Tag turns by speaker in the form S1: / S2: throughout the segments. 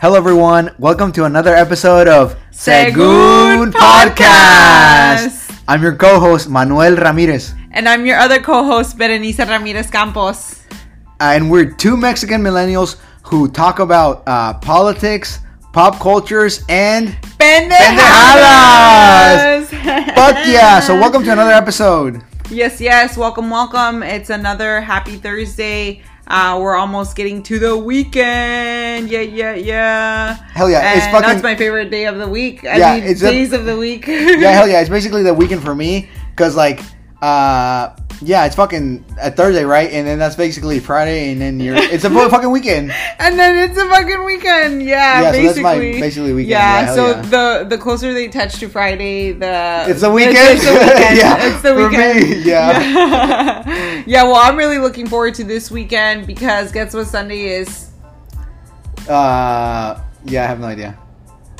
S1: Hello, everyone. Welcome to another episode of
S2: Segun Podcast.
S1: I'm your co-host Manuel Ramirez,
S2: And I'm your other co-host, Berenice Ramirez Campos.
S1: and we're two Mexican millennials who talk about uh, politics, pop cultures, and
S2: Pendejadas!
S1: fuck yeah! So welcome to another episode.
S2: Yes, yes. Welcome, welcome. It's another happy Thursday. Uh, we're almost getting to the weekend. Yeah, yeah, yeah.
S1: Hell yeah, it's
S2: And
S1: fucking-
S2: That's my favorite day of the week. I
S1: Yeah,
S2: mean,
S1: it's a-
S2: days of the week.
S1: Yeah, hell yeah! It's basically the weekend for me because like, uh, yeah, it's fucking a Thursday, right? And then that's basically Friday, and then you're it's a fucking weekend.
S2: and then it's a fucking weekend. Yeah,
S1: Yeah, so that's
S2: basically.
S1: my- basically weekend.
S2: Yeah,
S1: Yeah,
S2: so
S1: yeah.
S2: the the closer they touch to Friday, the
S1: It's a weekend?
S2: It's, the weekend.
S1: Yeah,
S2: it's the
S1: for me, yeah.
S2: yeah. Yeah, Well, I'm really looking forward to this weekend because guess what Sunday is?
S1: Uh, yeah, I have no idea.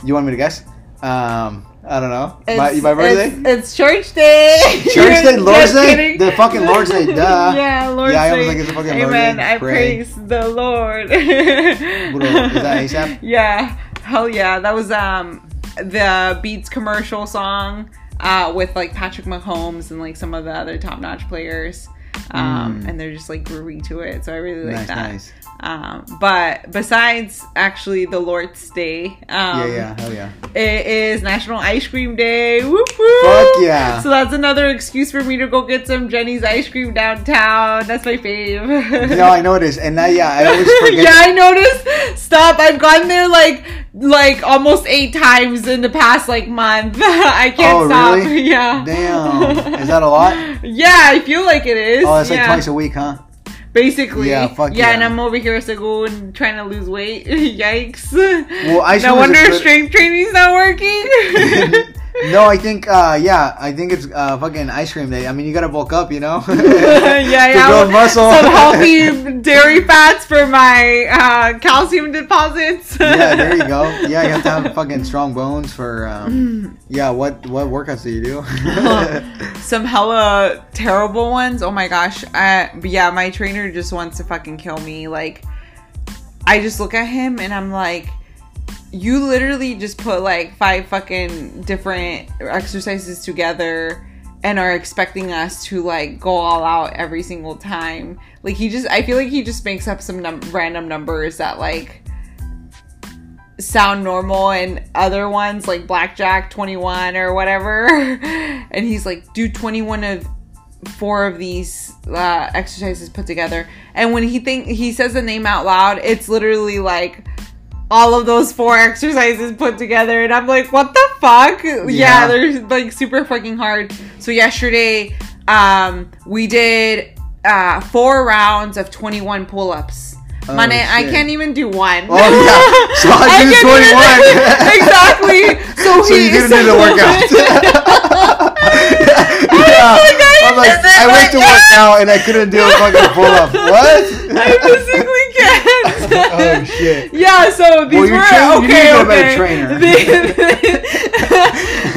S1: You want me to guess? Um, I don't know.
S2: It's,
S1: my, my birthday?
S2: It's, it's church day.
S1: Church day, Lord's Day,
S2: kidding.
S1: the fucking Lord's Day, duh.
S2: yeah, Lord's
S1: Yeah, I
S2: Day.
S1: was like, it's a fucking Lord's
S2: Amen. I praise the Lord.
S1: Bro, is that ASAP?
S2: Yeah, hell yeah. That was um the Beats commercial song uh with like Patrick Mahomes and like some of the other top notch players. Um
S1: Mm.
S2: and they're just like groovy to it. So I really like
S1: Nice,
S2: that.
S1: nice.
S2: Um but besides actually the Lord's Day, um
S1: yeah, yeah, hell yeah.
S2: it is National Ice Cream Day. Whoop, whoop.
S1: Fuck yeah.
S2: So that's another excuse for me to go get some Jeni's ice cream downtown. That's my fave.
S1: No, I is, and I, yeah, I always forget.
S2: yeah, I noticed. Stop. I've gone there like like almost eight times in the past like month. I can't
S1: Oh,
S2: stop.
S1: really?
S2: Yeah.
S1: Damn, is that a lot?
S2: Yeah, I feel like it is.
S1: Oh, that's like
S2: yeah.
S1: twice a week, huh?
S2: Basically.
S1: Yeah, fuck
S2: and
S1: yeah.
S2: I'm over here Segun trying to lose weight. Yikes.
S1: Well, ice
S2: no wonder strength training's not working.
S1: no, I think, uh, yeah, I think it's uh, fucking ice cream day. I mean, you gotta bulk up, you know?
S2: yeah, yeah.
S1: To build muscle.
S2: Some healthy dairy fats for my uh, calcium deposits.
S1: yeah, there you go. Yeah, you have to have fucking strong bones for. Um, yeah, what what workouts do you do?
S2: Some hella terrible ones. Oh my gosh. Uh, but yeah, my trainer just wants to fucking kill me. Like, I just look at him and I'm like, you literally just put like five fucking different exercises together and are expecting us to like go all out every single time. Like he just I feel like he just makes up some num- random numbers that like sound normal and other ones like blackjack 21 or whatever. and he's like do 21 of four of these uh, exercises put together. And when he think he says the name out loud, it's literally like all of those four exercises put together and I'm like, what the fuck? Yeah,
S1: Yeah.
S2: they're like super fucking hard. So yesterday, um, we did uh four rounds of 21 pull-ups.
S1: Oh,
S2: Mane, I can't even do one.
S1: Oh, yeah. So I
S2: can't
S1: 21.
S2: even- exactly. So,
S1: so
S2: he
S1: you didn't do the workout. yeah. I'm like, I went to work out and I couldn't do a fucking pull up. What?
S2: I physically.
S1: Oh, shit.
S2: Yeah, so these
S1: Well,
S2: were
S1: trained-
S2: okay.
S1: to go to a
S2: okay.
S1: trainer.
S2: These,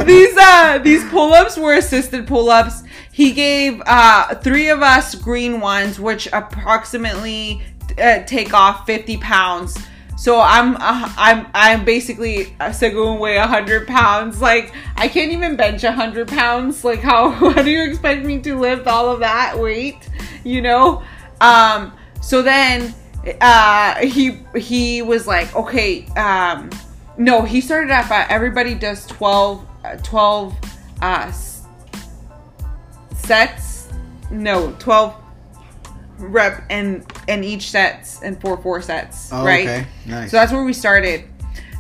S2: these uh these pull-ups were assisted pull-ups. He gave uh three of us green ones, which approximately uh, take off fifty pounds. So I'm uh, I'm I'm basically uh, Segun weigh hundred pounds. Like I can't even bench hundred pounds. Like how how do you expect me to lift all of that weight? You know. Um. So then, uh, he he was like, okay. Um. No, he started off at everybody does 12, uh, 12 uh, sets. No, 12 rep and and each sets and four four sets,
S1: Oh,
S2: right?
S1: okay. Nice.
S2: So that's where we started.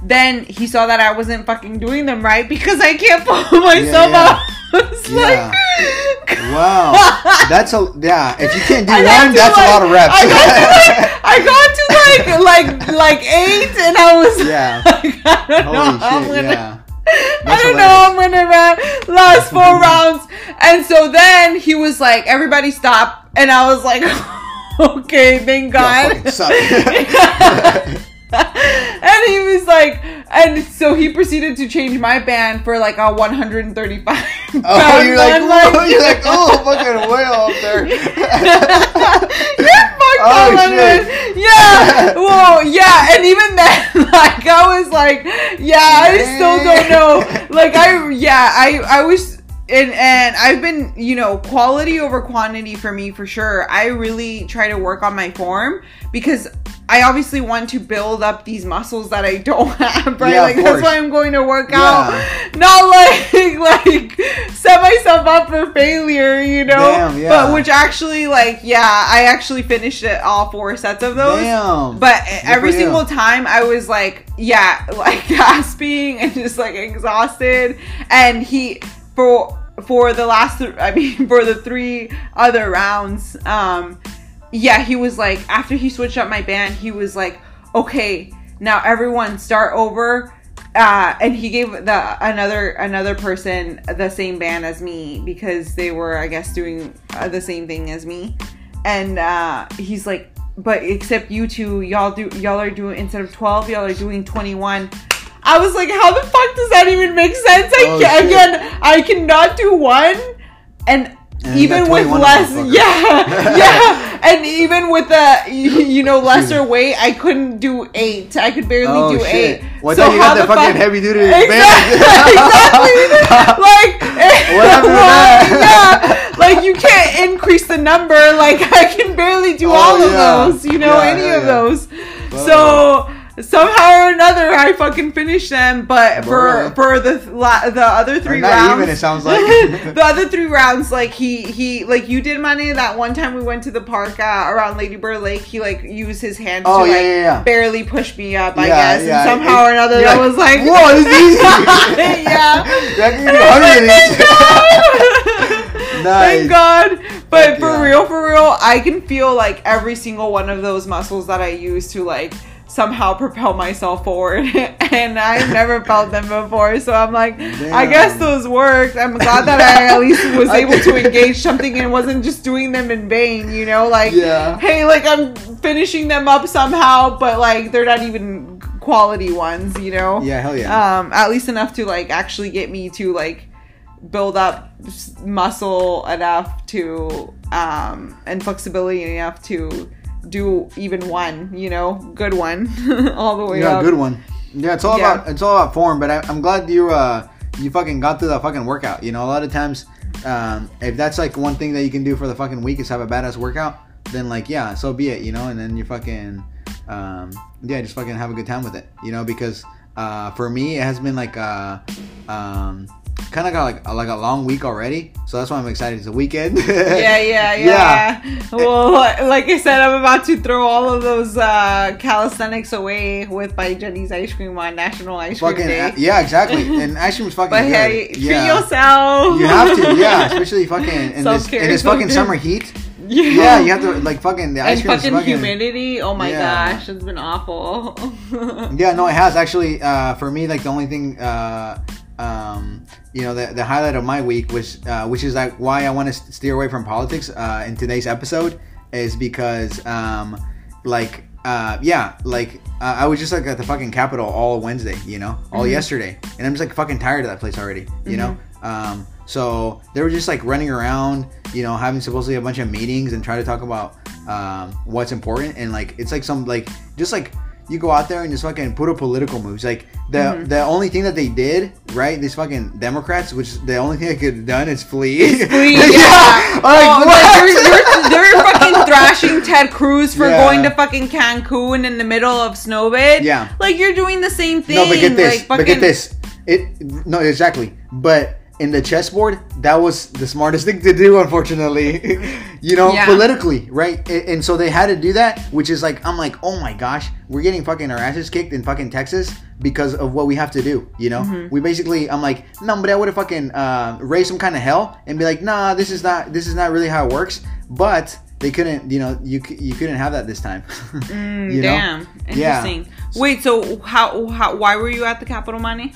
S2: Then he saw that I wasn't fucking doing them right because I can't pull myself
S1: yeah.
S2: up. It's
S1: Yeah.
S2: like
S1: Wow. That's a, yeah, if you can't do
S2: I
S1: one, that's a lot of reps.
S2: I got to like, I got to like like like eight, and I was
S1: Yeah.
S2: like, I don't know
S1: Holy
S2: how I'm gonna.
S1: yeah.
S2: I don't know. I'm gonna run last four rounds, and so then he was like, "Everybody stop!" And I was like, "Okay, thank God." and he was like, and so he proceeded to change my band for like a 135.
S1: Oh, you're like, whoa, you're like, oh, fucking whale up there.
S2: You're
S1: Oh, shit.
S2: Yeah. Well, yeah, and even then, like I was like, yeah, I still don't know. Like I, yeah, I, I was, and and I've been, you know, quality over quantity for me for sure. I really try to work on my form because I obviously want to build up these muscles that I don't have, right?
S1: Yeah,
S2: like that's why I'm going to work
S1: Yeah.
S2: out, not like like set myself up for failure, you know.
S1: Damn, yeah.
S2: But which actually, like, yeah, I actually finished it all four sets of those.
S1: Damn.
S2: But every single time I was like, yeah, like gasping and just like exhausted. And he for for the last th- I mean for the three other rounds, um yeah, he was like after he switched up my band, he was like, "Okay, now everyone start over." Uh, and he gave the another another person the same band as me because they were I guess doing uh, the same thing as me and uh, he's like, but except you two, y'all do y'all are doing instead of twelve, y'all are doing twenty one. I was like, how the fuck does that even make sense? I
S1: Oh,
S2: can again, I cannot do one, and.
S1: And
S2: even with less, yeah, yeah, and even with the you know lesser weight, I couldn't do eight. I could barely
S1: Oh,
S2: do
S1: shit.
S2: eight.
S1: Well, I thought you
S2: how
S1: got the fucking
S2: fuck-
S1: heavy duty
S2: Exactly, exactly. like
S1: What happened to
S2: yeah, like you can't increase the number. Like I can barely do
S1: Oh,
S2: all of those. You know,
S1: Yeah,
S2: any
S1: yeah,
S2: of
S1: yeah.
S2: those.
S1: Well,
S2: So somehow or another, I fucking finished them. But for
S1: Boy.
S2: for the la- the other three
S1: not
S2: rounds,
S1: even, it sounds like.
S2: the other three rounds, like he he like you did money that one time we went to the park uh, around Lady Bird Lake. He like used his hands
S1: Oh,
S2: to
S1: yeah,
S2: like
S1: yeah, yeah.
S2: barely push me up. I guess, and somehow
S1: It-
S2: or another, that
S1: like,
S2: was like,
S1: "Whoa, this is easy."
S2: yeah.
S1: I can give you a hundred of these.
S2: Thank God. But
S1: Fuck
S2: for
S1: yeah.
S2: real, for real, I can feel like every single one of those muscles that I use to like somehow propel myself forward. and I've never felt them before. So I'm like, I guess those worked. I'm glad that I at least was able to engage something and wasn't just doing them in vain, you know? Like,
S1: Yeah.
S2: hey, like I'm finishing them up somehow, but like they're not even quality ones, you know?
S1: Yeah, hell yeah.
S2: um at least enough to like actually get me to like build up muscle enough to um and flexibility enough to do even one you know good one all the way
S1: yeah,
S2: up
S1: good one. Yeah, it's all
S2: Yeah.
S1: about it's all about form. But I, I'm glad you uh you fucking got through that fucking workout. You know, a lot of times, um, if that's like one thing that you can do for the fucking week is have a badass workout, then like yeah, so be it. You know, and then you fucking um yeah, just fucking have a good time with it. You know, because uh for me it has been like uh um kind of got like a, like a long week already, so that's why I'm excited. It's a weekend.
S2: yeah, yeah, yeah, yeah. Well, like I said, I'm about to throw all of those uh, calisthenics away with my Jeni's ice cream on National Ice Cream
S1: Fucking
S2: Day.
S1: yeah, exactly. And ice cream's fucking
S2: but
S1: good.
S2: hey, treat yourself.
S1: You have to, yeah, especially fucking in this, in this fucking summer heat.
S2: yeah.
S1: Yeah, you have to like fucking the ice
S2: and
S1: cream.
S2: fucking, humidity. Oh my
S1: Yeah.
S2: gosh, it's been awful.
S1: Yeah, no, it has actually. Uh, for me, like the only thing, uh, um, you know, the, the highlight of my week was, uh, which is like why I want to steer away from politics uh, in today's episode, is because, um, like, uh, yeah, like uh, I was just like at the fucking Capitol all Wednesday, you know, all
S2: Mhm.
S1: yesterday, and I'm just like fucking tired of that place already, you know. Um, so they were just like running around, you know, having supposedly a bunch of meetings and trying to talk about um, what's important, and like it's like some like just like you go out there and just fucking put a political moves. Like the
S2: Mhm.
S1: the only thing that they did right, these fucking Democrats, which the only thing they could have done is flee.
S2: Flee,
S1: yeah,
S2: yeah.
S1: Like,
S2: Oh,
S1: what?
S2: like, you're, you're, they're fucking thrashing Ted Cruz for
S1: Yeah.
S2: going to fucking Cancun in the middle of snowbed.
S1: Yeah.
S2: Like you're doing the same thing.
S1: No, but get this.
S2: Like,
S1: but get this. It no exactly. But in the chessboard, that was the smartest thing to do. Unfortunately, you know,
S2: Yeah.
S1: politically, right? And, and so they had to do that, which is like, I'm like, oh my gosh, we're getting fucking our asses kicked in fucking Texas because of what we have to do. You know,
S2: Mm-hmm.
S1: we basically, I'm like, no, but I would have fucking uh, raised some kind of hell and be like, nah, this is not, this is not really how it works. But they couldn't, you know, you you couldn't have that this time.
S2: Mm,
S1: you know?
S2: damn.
S1: Yeah.
S2: Wait, so how, how why were you at the Capitol Money?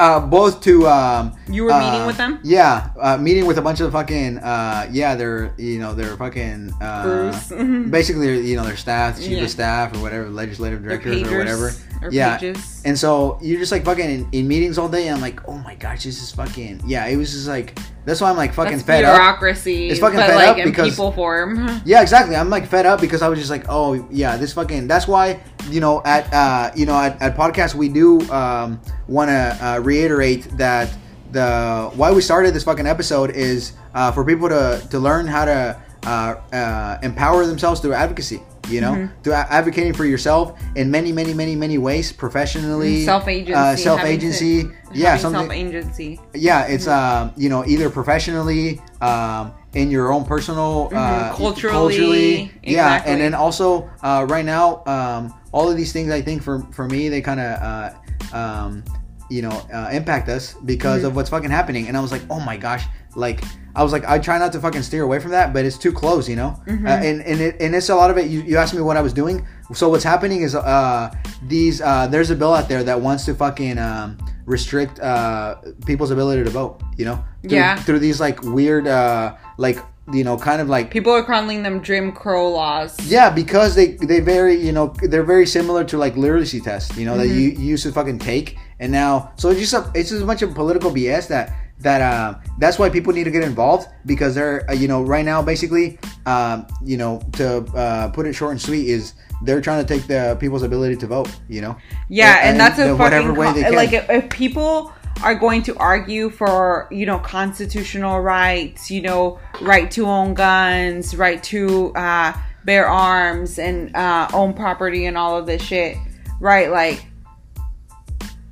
S1: Uh, both to um,
S2: You were
S1: uh,
S2: meeting with them?
S1: Yeah, uh, meeting with a bunch of fucking uh, yeah, they're you know they're fucking uh, basically you know their staff, chief
S2: Yeah.
S1: of staff or whatever, legislative directors or whatever.
S2: Or
S1: Yeah.
S2: pages.
S1: And so you're just like fucking in, in meetings all day. And I'm like, oh my gosh, this is fucking yeah. It was just like that's why I'm like fucking
S2: That's
S1: fed up.
S2: bureaucracy.
S1: It's fucking fed
S2: like
S1: up
S2: in
S1: because-
S2: people form.
S1: Yeah, exactly. I'm like fed up because I was just like, oh yeah, this fucking. That's why you know at uh you know at, at podcast we do um want to uh, reiterate that the why we started this fucking episode is uh, for people to to learn how to uh, uh, empower themselves through advocacy. You know,
S2: Mm-hmm.
S1: through advocating for yourself in many, many, many, many ways, professionally,
S2: Self agency.
S1: uh, self agency, yeah, something,
S2: Self agency.
S1: yeah, it's um, you know either professionally, um, in your own personal, uh,
S2: Mhm, culturally,
S1: yeah,
S2: exactly.
S1: and then also uh, right now, um, all of these things I think for for me they kind of uh, um, you know uh, impact us because
S2: Mm-hmm.
S1: of what's fucking happening, and I was like, oh my gosh, like I was like I try not to fucking steer away from that, but it's too close, you know,
S2: Mm-hmm.
S1: uh, and and it, and it's a lot of it. You, you asked me what I was doing, so what's happening is uh, these uh, there's a bill out there that wants to fucking um, restrict uh, people's ability to vote, you know, through,
S2: Yeah.
S1: through these like weird uh, like you know kind of like
S2: People are calling them Jim Crow laws.
S1: yeah, because they they very you know they're very similar to like literacy tests, you know that you,
S2: Mm-hmm.
S1: you used to fucking take, and now so it's just a, it's just a bunch of political BS that that uh, that's why people need to get involved because they're uh, you know right now basically um, you know to uh, put it short and sweet is they're trying to take the people's ability to vote, you know.
S2: Yeah, and,
S1: And
S2: that's a fucking
S1: whatever way
S2: con-
S1: they can.
S2: like if, if people are going to argue for you know constitutional rights, you know right to own guns, right to uh, bear arms and uh, own property and all of this shit, right? Like,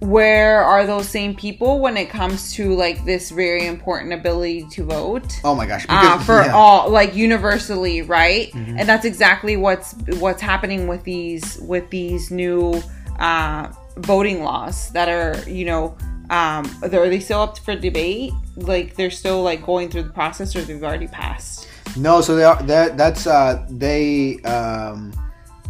S2: where are those same people when it comes to like this very important ability to vote?
S1: Oh my gosh,
S2: uh, for
S1: yeah.
S2: all like universally right
S1: Mm-hmm.
S2: and that's exactly what's what's happening with these with these new uh, voting laws that are you know um are they still up for debate like they're still like going through the process or they've already passed
S1: No, so they are that that's uh they um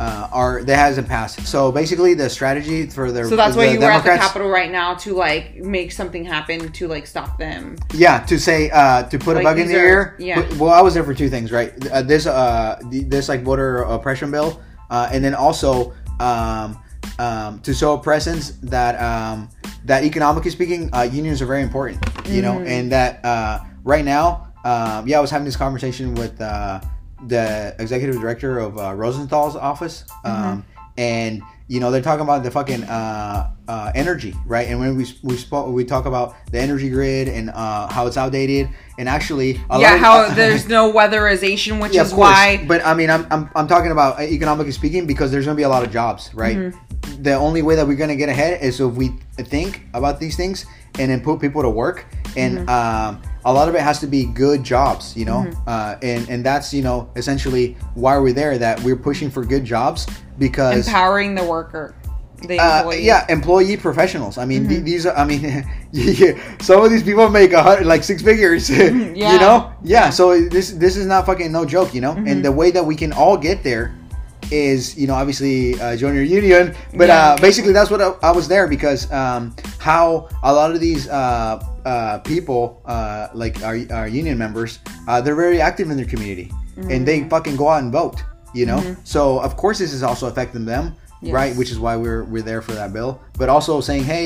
S1: uh are that hasn't passed. So basically the strategy for their
S2: so that's why
S1: the
S2: you were at the capitol right now to like make something happen to like stop them
S1: Yeah, to say uh to put
S2: Like,
S1: a bug in the ear.
S2: yeah.
S1: Well, I was there for two things, right? Uh, this uh this like voter oppression bill, uh, and then also um um to show a presence that um that economically speaking, uh, unions are very important, you know,
S2: Mm-hmm.
S1: and that uh right now, um yeah, I was having this conversation with uh the executive director of uh, Rosenthal's office,
S2: Mm-hmm.
S1: um, and you know they're talking about the fucking uh, uh, energy, right? And when we we spoke, we talk about the energy grid and uh, how it's outdated, and actually, a
S2: yeah
S1: lot of-
S2: how there's no weatherization which
S1: yeah,
S2: is why
S1: But I mean, I'm, I'm, I'm talking about uh, economically speaking because there's going to be a lot of jobs, right?
S2: Mm-hmm.
S1: The only way that we're going to get ahead is if we think about these things and then put people to work. And
S2: Mm-hmm.
S1: um, a lot of it has to be good jobs, you know? Uh, and, and that's, you know, essentially why we're there, that we're pushing for good jobs because.
S2: empowering the worker the
S1: Uh, yeah, employee professionals. I mean,
S2: Mm-hmm.
S1: th- these are. I mean, some of these people make a hundred, like six figures. You
S2: Mm-hmm. Yeah. Mm-hmm.
S1: know, yeah. So this this is not fucking no joke. You know, and the way that we can all get there is, you know, obviously uh, join your union. But
S2: Yeah.
S1: uh, basically, that's what I, I was there because um, how a lot of these uh, uh, people, uh, like our, our union members, uh, they're very active in their community, and they
S2: Mm-hmm.
S1: fucking go out and vote. You know, so of course this is also affecting them,
S2: Yes.
S1: right? Which is why we're we're there for that bill. But also saying, hey,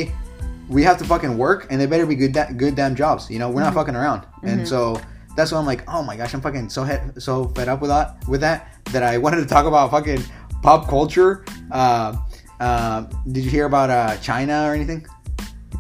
S1: we have to fucking work, and they better be good da- good damn jobs. You know, we're not fucking around, and so that's why I'm like, oh my gosh, I'm fucking so head, so fed up with that with that that I wanted to talk about fucking pop culture. Uh, uh, did you hear about uh, China or anything?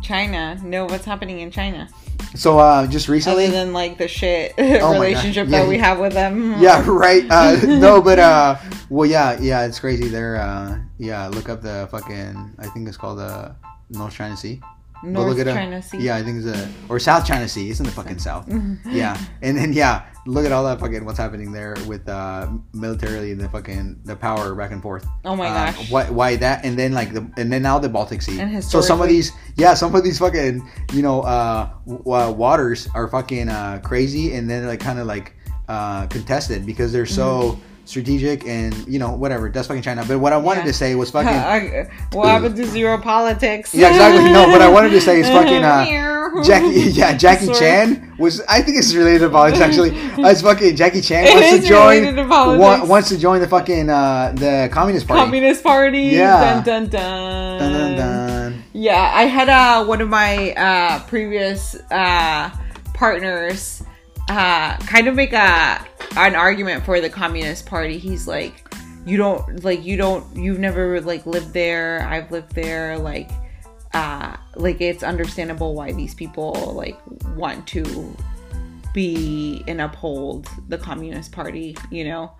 S2: China know what's happening in china
S1: So uh, just recently,
S2: other than like the shit
S1: Oh
S2: relationship
S1: Yeah.
S2: that we have with them.
S1: yeah, right. Uh, no, but uh, well, yeah, yeah, it's crazy. There, uh, yeah, look up the fucking. I think it's called the North China Sea.
S2: North
S1: up.
S2: China Sea.
S1: Yeah, I think it's a or South China Sea. It's in the fucking south.
S2: Mm-hmm.
S1: yeah, and then yeah, look at all that fucking what's happening there with uh militarily the fucking the power back and forth.
S2: Oh my
S1: Um,
S2: gosh.
S1: Why, why that? And then like the and then now the Baltic Sea.
S2: And
S1: so some of these, yeah, some of these fucking you know uh, w- uh waters are fucking uh crazy, and then like kind of like uh contested because they're so strategic and you know whatever. That's fucking China. But what I wanted
S2: Yeah.
S1: to say was fucking.
S2: I- what happened to zero politics?
S1: Yeah, exactly. No, what I wanted to say is fucking uh, Jackie. Yeah, Jackie
S2: Sorry.
S1: Chan was. I think it's related to politics actually. It's fucking Jackie Chan
S2: It
S1: wants to join.
S2: to
S1: wa- wants to join the fucking uh, the Communist Party.
S2: Communist Party.
S1: Yeah.
S2: Dun dun dun.
S1: Dun, dun, dun.
S2: Yeah, I had uh, one of my uh, previous uh, partners uh, kind of make a an argument for the Communist Party. He's like, you don't like you don't you've never like lived there. I've lived there. Like, uh, like it's understandable why these people like want to be and uphold the Communist Party. You know,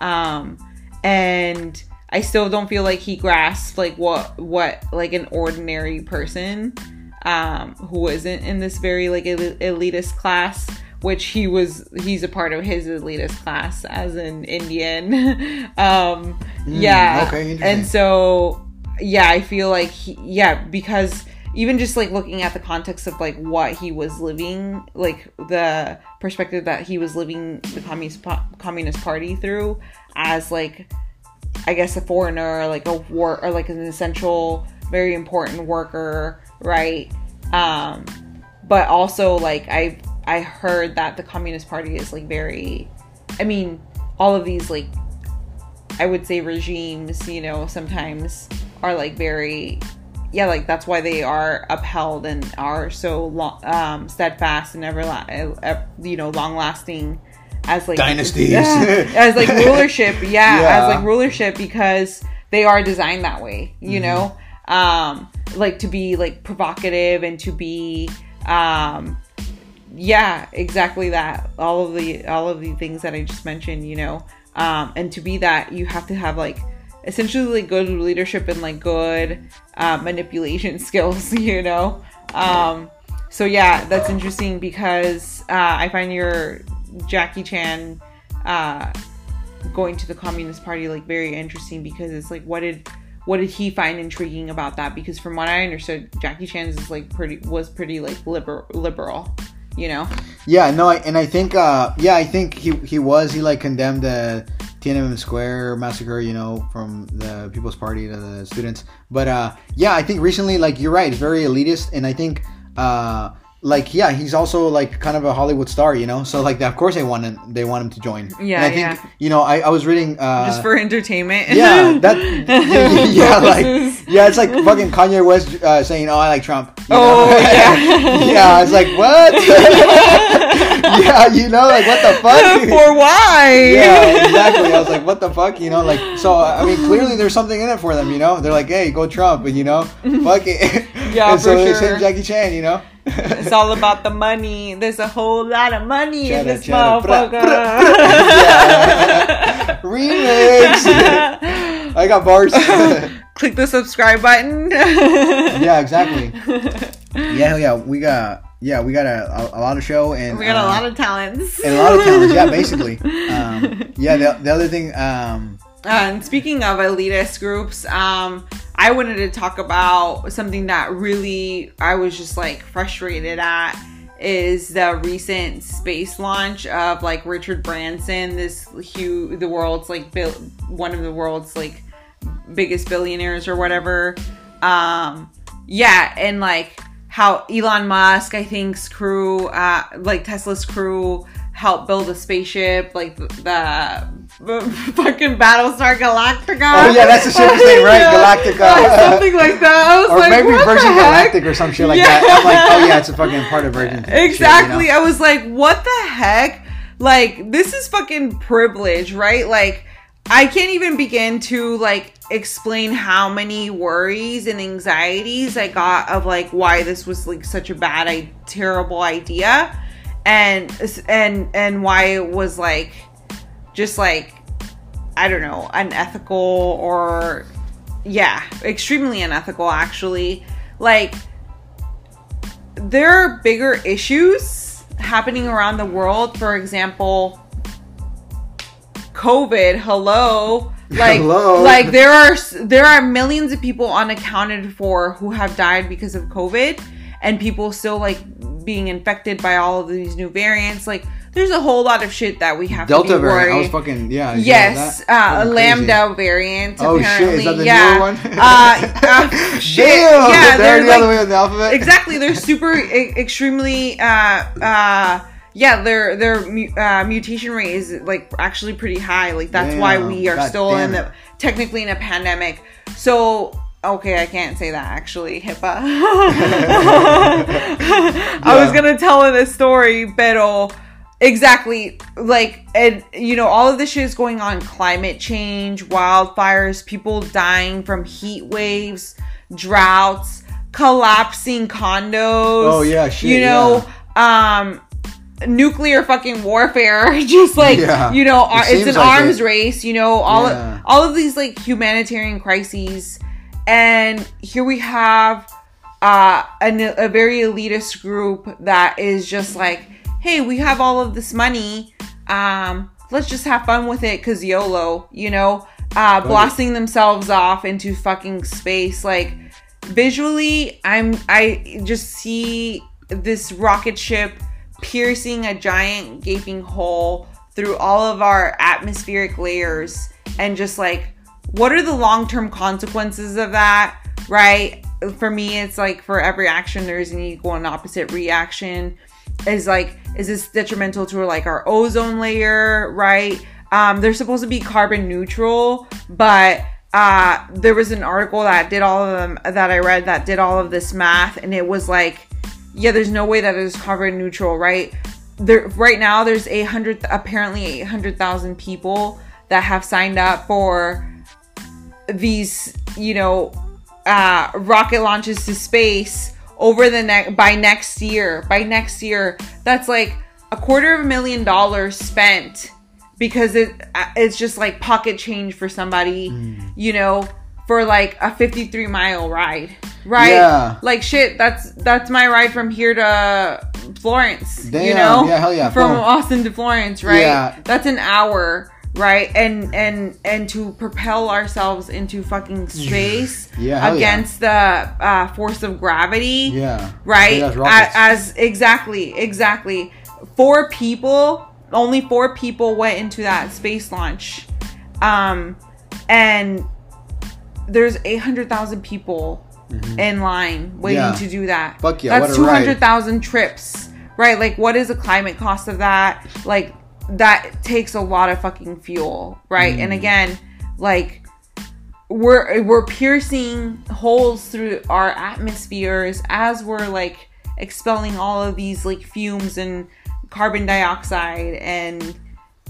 S2: um, and I still don't feel like he grasped like what what like an ordinary person um who isn't in this very like el- elitist class which he was he's a part of his elitist class as an Indian. Um yeah.
S1: Hmm, okay,
S2: and so yeah I feel like he, yeah because even just like looking at the context of like what he was living like the perspective that he was living the communist communist party through as like I guess a foreigner, like a war or like an essential, very important worker, right? Um, but also like I I heard that the Communist Party is like very, I mean, all of these like I would say regimes, you know, sometimes are like very yeah, like that's why they are upheld and are so long, um, steadfast and ever, uh, you know, long lasting as like
S1: Dynasties.
S2: Yeah, as like rulership. Yeah,
S1: Yeah.
S2: as like rulership because they are designed that way. You
S1: Mm-hmm.
S2: know, um, like to be like provocative and to be, um, yeah, exactly that. All of the all of the things that I just mentioned. You know, um, and to be that you have to have like essentially like good leadership and like good uh, manipulation skills. You know. Um, so yeah, that's interesting because uh, I find your Jackie Chan uh, going to the Communist Party like very interesting because it's like what did what did he find intriguing about that? Because from what I understood, Jackie Chan's is like pretty was pretty like liberal liberal, you know.
S1: Yeah, no, I, and I think, uh, yeah, I think he he was he like condemned the Tiananmen Square massacre, you know, from the People's Party to the students. But uh, yeah, I think recently, like you're right, very elitist, and I think, uh, like yeah, he's also like kind of a Hollywood star, you know. So like, of course, they want him, they want him to join.
S2: Yeah,
S1: and I think
S2: yeah.
S1: you know, I, I was reading uh,
S2: Just for entertainment.
S1: yeah, that yeah, like yeah, it's like fucking Kanye West uh, saying, "Oh, I like Trump." you
S2: Oh,
S1: know?
S2: yeah.
S1: yeah. It's like what? yeah, you know, like what the fuck?
S2: for why?
S1: yeah, exactly. I was like, what the fuck? You know, like so. I mean, clearly there's something in it for them. You know, they're like, hey, go Trump, but you know, fuck it.
S2: Yeah,
S1: and so
S2: for
S1: they send. Jackie Chan. You know.
S2: It's all about the money. There's a whole lot of money in this
S1: bra,
S2: motherfucker.
S1: Remix. I got bars.
S2: Click the subscribe button.
S1: yeah, exactly. Yeah, yeah, we got yeah, we got a, a, a lot of show and
S2: We got a
S1: uh,
S2: lot of talents.
S1: and a lot of talents. Yeah, basically. Um, yeah, the, the other thing. Um,
S2: and speaking of elitist groups, um, I wanted to talk about something that really I was just like frustrated at is the recent space launch of like Richard Branson, this huge, the world's like bil- one of the world's like biggest billionaires or whatever. Um, yeah, and like how Elon Musk, I think's crew, uh, like Tesla's crew, helped build a spaceship, like the, the fucking Battlestar Galactica.
S1: Oh, yeah, that's the ship's name, right? Galactica.
S2: Like, something like that. I was
S1: or
S2: like,
S1: maybe Virgin? Galactic or some shit like
S2: Yeah.
S1: that. I'm like, oh yeah, it's a fucking part of Virgin. shit, you know?
S2: Exactly. I was like, what the heck? Like, this is fucking privilege, right? Like, I can't even begin to like explain how many worries and anxieties I got of like why this was like such a bad, I terrible idea, and and and why it was like just like I don't know, unethical or yeah, extremely unethical actually. Like there are bigger issues happening around the world. For example, COVID. Hello, like,
S1: Hello.
S2: like there are there are millions of people unaccounted for who have died because of COVID, and people still like being infected by all of these new variants. Like there's a whole lot of shit that we have to
S1: Delta
S2: be
S1: variant. I was fucking yeah. did you know
S2: Yes, uh, a lambda variant.
S1: Oh, shit, is
S2: apparently.
S1: that the
S2: yeah.
S1: newer one?
S2: uh, uh, shit.
S1: Damn,
S2: yeah,
S1: they're
S2: they're
S1: the other
S2: like
S1: way in the alphabet.
S2: exactly. They're super e- extremely. Uh, uh, yeah, their their mu- uh, mutation rate is like actually pretty high. Like that's why we are
S1: God
S2: still in the technically in a pandemic. So okay, I can't say that actually. HIPAA. I was gonna tell this story, but exactly like and you know all of this shit is going on climate change wildfires people dying from heat waves droughts collapsing condos
S1: Oh, yeah, shit,
S2: you know um nuclear fucking warfare just like
S1: Yeah.
S2: you know
S1: It
S2: it's an
S1: like
S2: arms
S1: it.
S2: race you know all
S1: Yeah.
S2: of all of these like humanitarian crises and here we have uh an, a very elitist group that is just like hey we have all of this money um let's just have fun with it because yolo you know? Uh blasting themselves off into fucking space. Like visually i'm i just see this rocket ship piercing a giant gaping hole through all of our atmospheric layers and just like what are the long-term consequences of that right? For me it's like for every action there's an equal and opposite reaction. Is like is this detrimental to like our ozone layer right? Um they're supposed to be carbon neutral but uh there was an article that did all of them that i read that did all of this math and it was like yeah there's no way that it is carbon neutral right? There right now there's a hundred apparently 800000 people that have signed up for these you know uh rocket launches to space over the next by next year by next year that's like a quarter of a million dollars spent because it uh, it's just like pocket change for somebody
S1: Hmm.
S2: you know for like a 53 mile ride right
S1: Yeah.
S2: like shit that's that's my ride from here to florence you know
S1: yeah, hell yeah,
S2: from
S1: boom.
S2: austin to florence right
S1: Yeah.
S2: that's an hour right and and and to propel ourselves into fucking space
S1: Yeah, hell yeah.
S2: against the uh, force of gravity
S1: Yeah.
S2: right
S1: Big ass
S2: A-
S1: rockets.
S2: as exactly exactly four people only four people went into that space launch um and there's 800,000 people in line waiting
S1: Mm-hmm. Yeah.
S2: to do that
S1: Fuck yeah,
S2: that's
S1: what a ride.
S2: 200,000 trips right like what is the climate cost of that like that takes a lot of fucking fuel right
S1: Mm.
S2: and again like we're we're piercing holes through our atmospheres as we're like expelling all of these like fumes and carbon dioxide and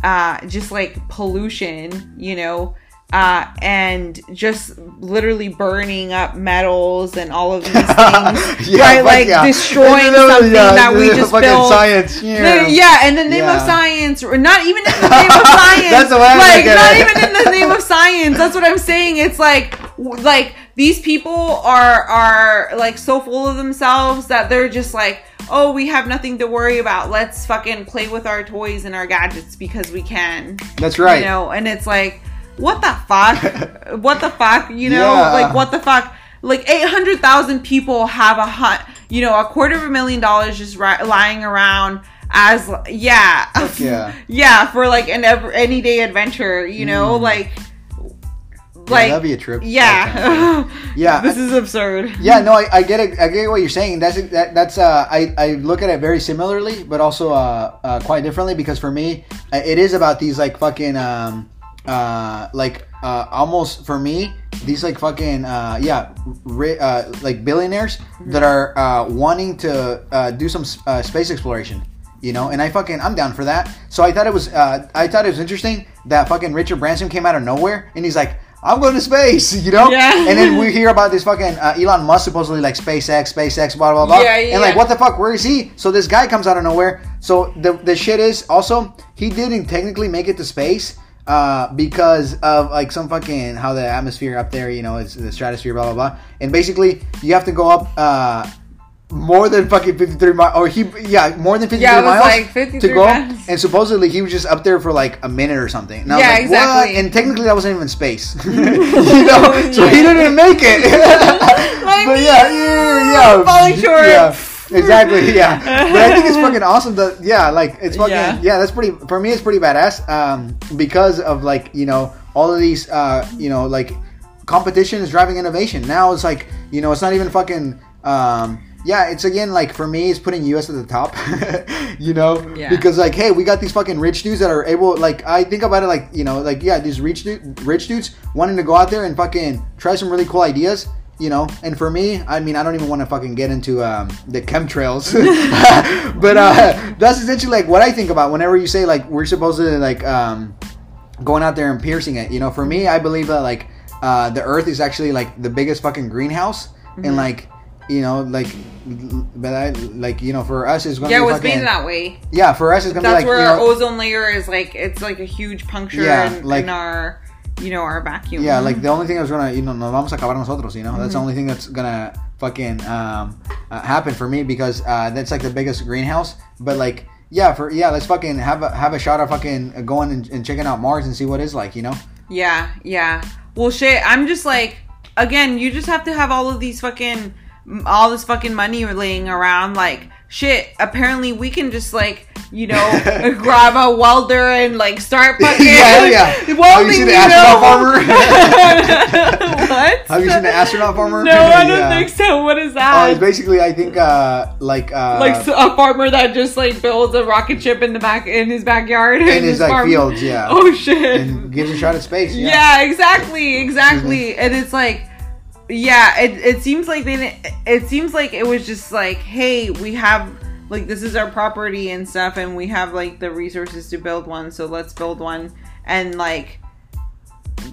S2: uh just like pollution you know uh and just literally burning up metals and all of these things
S1: Yeah,
S2: right like
S1: yeah.
S2: destroying
S1: then,
S2: something
S1: yeah,
S2: that we just built
S1: science. Yeah.
S2: the- yeah, in the name of science, or not even in the name of science.
S1: That's the way
S2: like, not
S1: it.
S2: even in the name of science. That's what I'm saying. It's like, like these people are are like so full of themselves that they're just like, oh, we have nothing to worry about. Let's fucking play with our toys and our gadgets because we can.
S1: That's right.
S2: You know, and it's like, what the fuck? what the fuck? You know,
S1: Yeah.
S2: like what the fuck? Like eight hundred thousand people have a hunt. You know, a quarter of a million dollars just ri- lying around as yeah,
S1: Fuck yeah.
S2: yeah, for like an ever any day adventure. You know,
S1: Mm.
S2: like
S1: Yeah,
S2: like
S1: that'd be a trip.
S2: yeah,
S1: Yeah,
S2: this is absurd.
S1: Yeah, no, I, I get it. I get what you're saying. That's that, that's uh, I I look at it very similarly, but also uh, uh quite differently because for me, uh, it is about these like fucking um uh like uh almost for me these like fucking uh yeah ri- uh like billionaires that are uh wanting to uh do some uh, space exploration you know? And i fucking i'm down for that. So i thought it was uh i thought it was interesting that fucking richard branson came out of nowhere and he's like i'm going to space you know?
S2: Yeah.
S1: and then we hear about this fucking uh, elon musk supposedly like spacex spacex blah blah blah.
S2: Yeah, yeah,
S1: and like what the fuck where is he? So this guy comes out of nowhere. So the the shit is also he didn't technically make it to space uh, because of like some fucking how the atmosphere up there, you know, it's the stratosphere, blah blah blah, and basically you have to go up uh, more than fucking fifty three miles, or he yeah more than fifty three
S2: Yeah,
S1: miles
S2: like 53
S1: to go,
S2: miles.
S1: and supposedly he was just up there for like a minute or something. And I was
S2: Yeah,
S1: like,
S2: exactly.
S1: What? And technically that wasn't even space, you know, so he didn't make it. But yeah, yeah, yeah,
S2: falling short.
S1: Yeah. Exactly. Yeah, but I think it's fucking awesome. That yeah, like it's fucking yeah.
S2: Yeah.
S1: That's pretty for me. It's pretty badass. Um, because of like you know all of these uh you know like competition is driving innovation. Now it's like you know it's not even fucking um yeah, it's again like for me, it's putting US at the top, you know,
S2: Yeah.
S1: because like, hey, we got these fucking rich dudes that are able, like, I think about it like, you know, like, yeah, these rich dude, rich dudes wanting to go out there and fucking try some really cool ideas, you know. And for me, I mean, I don't even want to fucking get into um, the chemtrails, but uh, that's essentially like what I think about whenever you say like we're supposed to like um, going out there and piercing it. You know, for me, I believe that like uh, the Earth is actually like the biggest fucking greenhouse,
S2: Mm-hmm.
S1: and like you know, like, but I like you know, for us it's gonna
S2: Yeah, it
S1: be
S2: was
S1: fucking,
S2: made that way.
S1: yeah, for us it's gonna
S2: That's
S1: be like
S2: where
S1: you
S2: our
S1: know,
S2: ozone layer is like it's like a huge puncture
S1: Yeah,
S2: in,
S1: like-
S2: in our you know our vacuum.
S1: yeah, like the only thing that's gonna you know nos vamos a acabar nosotros, you know, that's the
S2: Mm-hmm.
S1: only thing that's gonna fucking um, uh, happen for me because uh, that's like the biggest greenhouse, but like. Yeah, for yeah, let's fucking have a have a shot of fucking going and, and checking out Mars and see what it's like, you know.
S2: Yeah, yeah. Well, shit. I'm just like, again, you just have to have all of these fucking, all this fucking money laying around. Like, shit. Apparently, we can just like, you know, grab a welder and like start fucking.
S1: Yeah, yeah. Have you seen the astronaut
S2: know? what?
S1: Have you seen the astronaut farmer?
S2: No, I don't
S1: Yeah.
S2: think so. What is
S1: Oh,
S2: that?
S1: it's basically I think uh like uh
S2: like a farmer that just like builds a rocket ship in the back in his backyard
S1: in his like
S2: farm-
S1: fields, yeah.
S2: Oh shit!
S1: and gives a shot at space. Yeah.
S2: Yeah, exactly, exactly. And it's like, yeah, it, it seems like they didn't, it seems like it was just like, hey, we have like this is our property and stuff, and we have like the resources to build one, so let's build one, and like.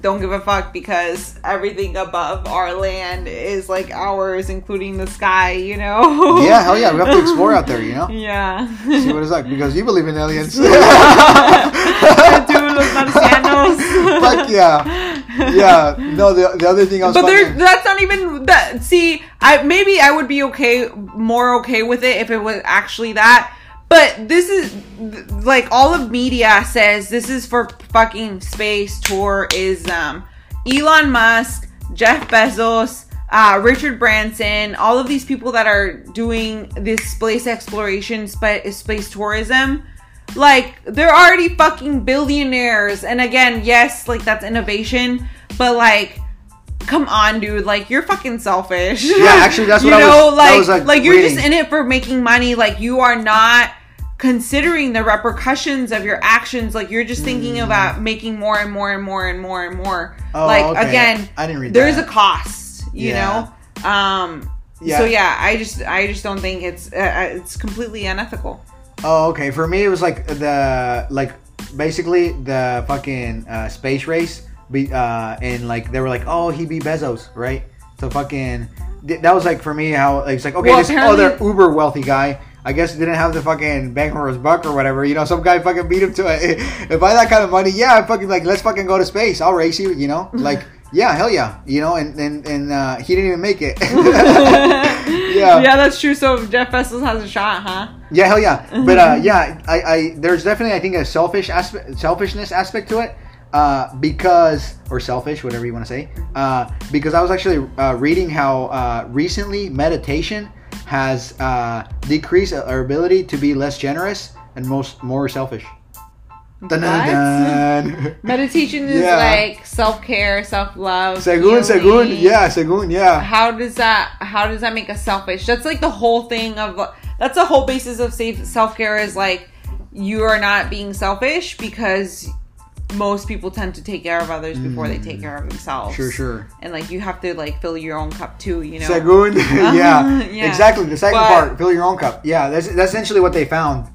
S2: Don't give a fuck because everything above our land is like ours, including the sky, you know?
S1: Yeah, hell yeah, we have to explore out there, you know?
S2: Yeah.
S1: See what it's like because you believe in aliens.
S2: Los marcianos.
S1: Fuck yeah. Yeah. No, the, the other thing I was
S2: but there
S1: fucking-
S2: that's not even that see i maybe i would be okay more okay with it if it was actually that but this is like all of media says this is for fucking space tourism elon musk jeff bezos uh, richard branson all of these people that are doing this space exploration spa- space tourism like they're already fucking billionaires and again yes like that's innovation but like come on dude like you're fucking selfish
S1: Yeah, actually, that's
S2: you
S1: what I
S2: know
S1: was- that
S2: like
S1: was, like,
S2: like you're just in it for making money like you are not considering the repercussions of your actions like you're just thinking about making more and more and more and more and more
S1: Mm. Oh,
S2: like
S1: okay.
S2: again
S1: I didn't read
S2: there's
S1: that.
S2: a cost you
S1: Yeah.
S2: know um
S1: Yeah.
S2: so yeah i just i just don't think it's uh, uh, it's completely unethical
S1: Oh, okay. For me, it was like the like basically the fucking uh, space race. Be uh, and like they were like, oh, he beat Bezos, right? So fucking th- that was like for me how like, it's like okay,
S2: Well,
S1: this other uber wealthy guy. I guess didn't have the fucking his buck or whatever. You know, some guy fucking beat him to it. If I had that kind of money, yeah, I'm fucking like, let's fucking go to space. I'll race you. You know, like yeah, hell yeah. You know, and and and uh, he didn't even make it. yeah.
S2: yeah that's true so jeff bezos has a shot huh
S1: Yeah, hell yeah. But uh, yeah, I, I there's definitely I think a selfish aspect, selfishness aspect to it, uh, because or selfish, whatever you want to say. Uh, because I was actually uh, reading how uh, recently meditation has uh, decreased our ability to be less generous and most more selfish. Dun, dun, dun.
S2: Meditation is
S1: Yeah.
S2: like self care, self love.
S1: Según, según, yeah, según, yeah.
S2: How does that? How does that make us selfish? That's like the whole thing of. That's the whole basis of safe self care is like you are not being selfish because most people tend to take care of others before they take care of themselves.
S1: Mm. Sure, sure.
S2: And like you have to like fill your own cup too. You know.
S1: Según, yeah,
S2: yeah.
S1: exactly. The second
S2: But-
S1: part, fill your own cup. Yeah, that's that's essentially what they found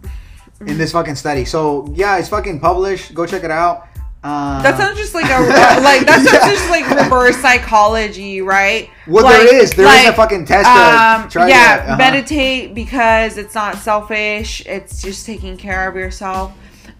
S1: in this fucking study. So yeah, it's fucking published. Go check it out. Uh,
S2: That sounds just like a like that sounds just like reverse psychology, right?
S1: Well,
S2: like,
S1: there is. There is a fucking test to
S2: Um,
S1: try
S2: yeah,
S1: uh-huh.
S2: meditate because it's not selfish. It's just taking care of yourself.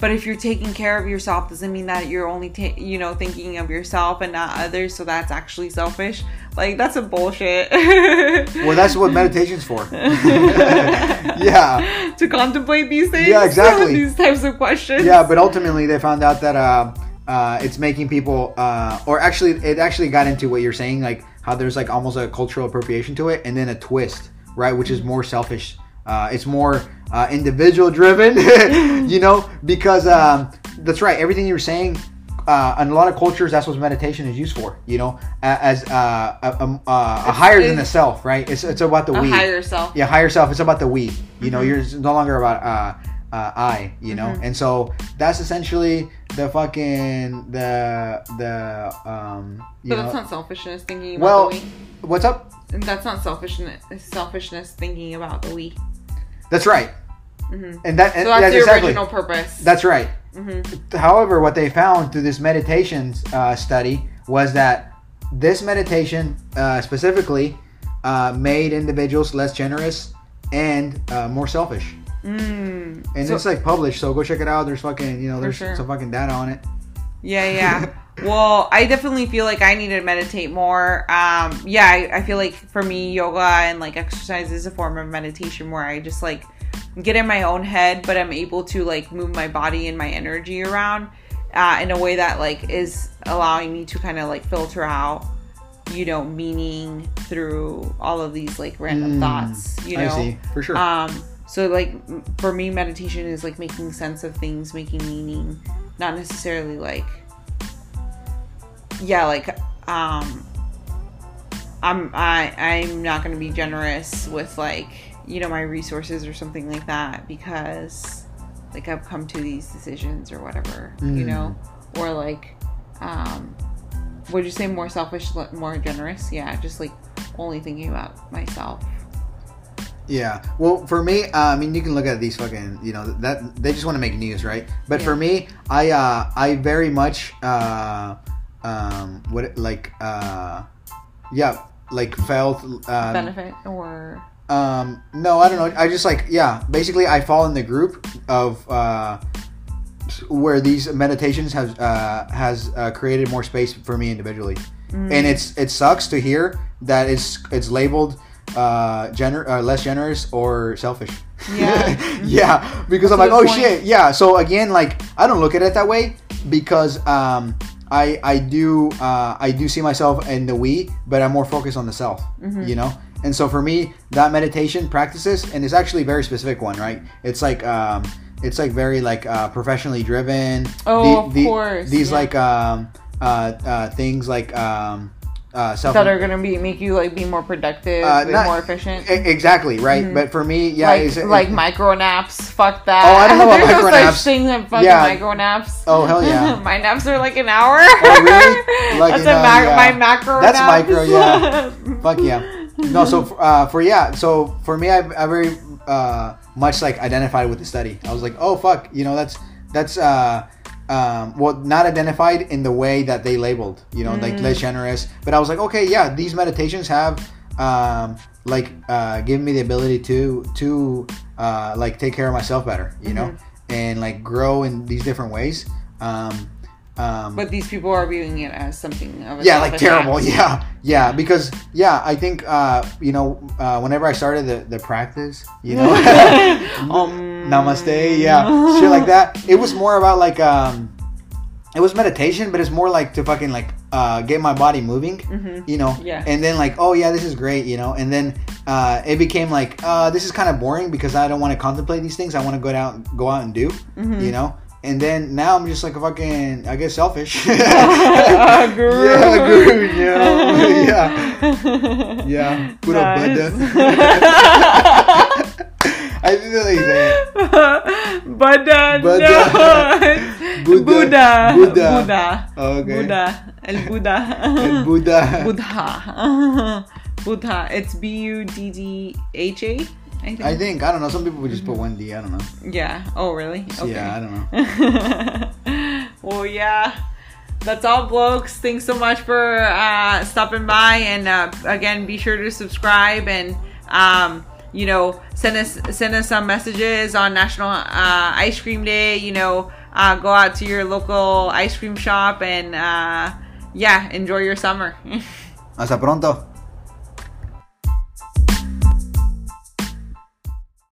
S2: But if you're taking care of yourself, doesn't mean that you're only ta- you know thinking of yourself and not others. So that's actually selfish. Like that's a bullshit.
S1: Well, that's what meditation's for. yeah,
S2: to contemplate these things.
S1: Yeah, exactly.
S2: these types of questions.
S1: yeah. But ultimately, they found out that uh, uh, it's making people, uh, or actually, it actually got into what you're saying, like how there's like almost a cultural appropriation to it, and then a twist, right, which is more selfish uh, it's more uh, individual driven. you know, because um, that's right. Everything you were saying. Uh, in a lot of cultures, that's what meditation is used for. You know, as uh, a, a, a, a higher than the self, right? It's it's about the
S2: a
S1: we.
S2: higher self.
S1: Yeah, higher self. It's about the we. You know,
S2: Mhm.
S1: you're no longer about uh, uh, I. You know,
S2: Mhm.
S1: and so that's essentially the fucking the the um. You
S2: But
S1: know,
S2: that's not selfishness thinking about
S1: well,
S2: the we.
S1: what's up?
S2: That's not selfishness. Selfishness thinking about the we.
S1: That's right,
S2: hmm
S1: and that
S2: So
S1: and
S2: that's
S1: that's
S2: the
S1: exactly
S2: original purpose.
S1: that's right.
S2: hmm
S1: However, what they found through this meditation uh, study was that this meditation uh, specifically uh, made individuals less generous and uh, more selfish.
S2: Mm.
S1: And
S2: So-
S1: it's like published, so go check it out. There's fucking, you know, there's
S2: sure.
S1: some fucking data on it.
S2: Yeah, yeah. well, I definitely feel like I need to meditate more. Um, yeah, I, I feel like for me, yoga and like exercise is a form of meditation where I just like get in my own head, but I'm able to like move my body and my energy around uh, in a way that like is allowing me to kind of like filter out, you know, meaning through all of these like random
S1: Mm,
S2: thoughts. You know,
S1: I see, for sure.
S2: um, so like for me, meditation is like making sense of things, making meaning, not necessarily like yeah, like um, I'm I I'm not gonna be generous with like you know my resources or something like that because like I've come to these decisions or whatever, you
S1: Mm.
S2: know, or like um, would you say more selfish, more generous? Yeah, just like only thinking about myself.
S1: Yeah. Well, for me, uh, I mean, you can look at these fucking, you know, that they just want to make news, right? But
S2: Yeah.
S1: for me, I, uh, I very much, uh, um, what, like, uh, yeah, like felt, um,
S2: Benefit or
S1: um, no, I don't know. I just like, yeah, basically, I fall in the group of, uh, where these meditations has uh, has uh, created more space for me individually,
S2: Mm.
S1: and it's it sucks to hear that it's it's labeled uh, gener- uh less generous or selfish.
S2: Yeah.
S1: yeah, because
S2: That's
S1: I'm like, oh
S2: point.
S1: shit, yeah. So again, like I don't look at it that way because um, I I do uh, I do see myself in the we, but I'm more focused on the self.
S2: Mhm.
S1: You know, and so for me, that meditation practices, and it's actually a very specific one, right? It's like um, it's like very like uh, professionally driven.
S2: Oh, of course,
S1: These
S2: yeah.
S1: like um, uh, uh, things like um, uh, self.
S2: that are gonna be make you like be more productive
S1: Uh,
S2: and
S1: not-
S2: more efficient.
S1: Exactly right,
S2: Mhm.
S1: but for me, yeah,
S2: like
S1: it's,
S2: like micro naps. Fuck that.
S1: Oh, I don't know about
S2: There's
S1: micro
S2: no
S1: naps.
S2: such thing as fucking
S1: Yeah.
S2: micro naps.
S1: Oh, hell yeah.
S2: my naps are like an hour.
S1: Oh, really? Like
S2: That's a mac-
S1: yeah.
S2: my macro.
S1: That's
S2: naps.
S1: micro, yeah. Fuck yeah. No, so uh, for yeah, so for me, I, I very uh, much like identified with the study. I was like, oh fuck, you know, that's that's uh, um, well, not identified in the way that they labeled, you know, like
S2: Mm.
S1: less generous. But I was like, okay, yeah, these meditations have um, like uh, given me the ability to to uh, like take care of myself better, you know,
S2: Mm-hmm.
S1: and like grow in these different ways. Um, um,
S2: But these people are viewing it as something of a
S1: yeah like terrible
S2: act.
S1: yeah yeah because yeah i think uh you know uh whenever i started the the practice you know
S2: Um,
S1: namaste yeah shit like that it was more about like um it was meditation but it's more like to fucking like uh get my body moving
S2: Mhm.
S1: you know
S2: Yeah.
S1: and then like oh yeah this is great you know and then uh it became like uh this is kind of boring because i don't want to contemplate these things i want to go out go out and do
S2: Mhm.
S1: you know and then now i'm just like a fucking i guess selfish
S2: Guru.
S1: yeah guru you know? yeah yeah put up
S2: Nice.
S1: buddha I think that's how you say.
S2: Buddha,
S1: Buddha.
S2: no.
S1: Buddha.
S2: Buddha.
S1: Buddha. Okay.
S2: Buddha. El Buddha.
S1: El Buddha.
S2: Buddha. Buddha. It's B U D D H A. I think.
S1: I think I don't know. Some people would just put one D. I don't know.
S2: Yeah. Oh, really? Okay.
S1: Yeah, I don't know.
S2: well, yeah. That's all, blokes. Thanks so much for uh, stopping by, and uh, again, be sure to subscribe and um, you know send us send us some messages on National uh, Ice Cream Day. You know, uh, go out to your local ice cream shop and uh, yeah, enjoy your summer.
S1: Hasta pronto.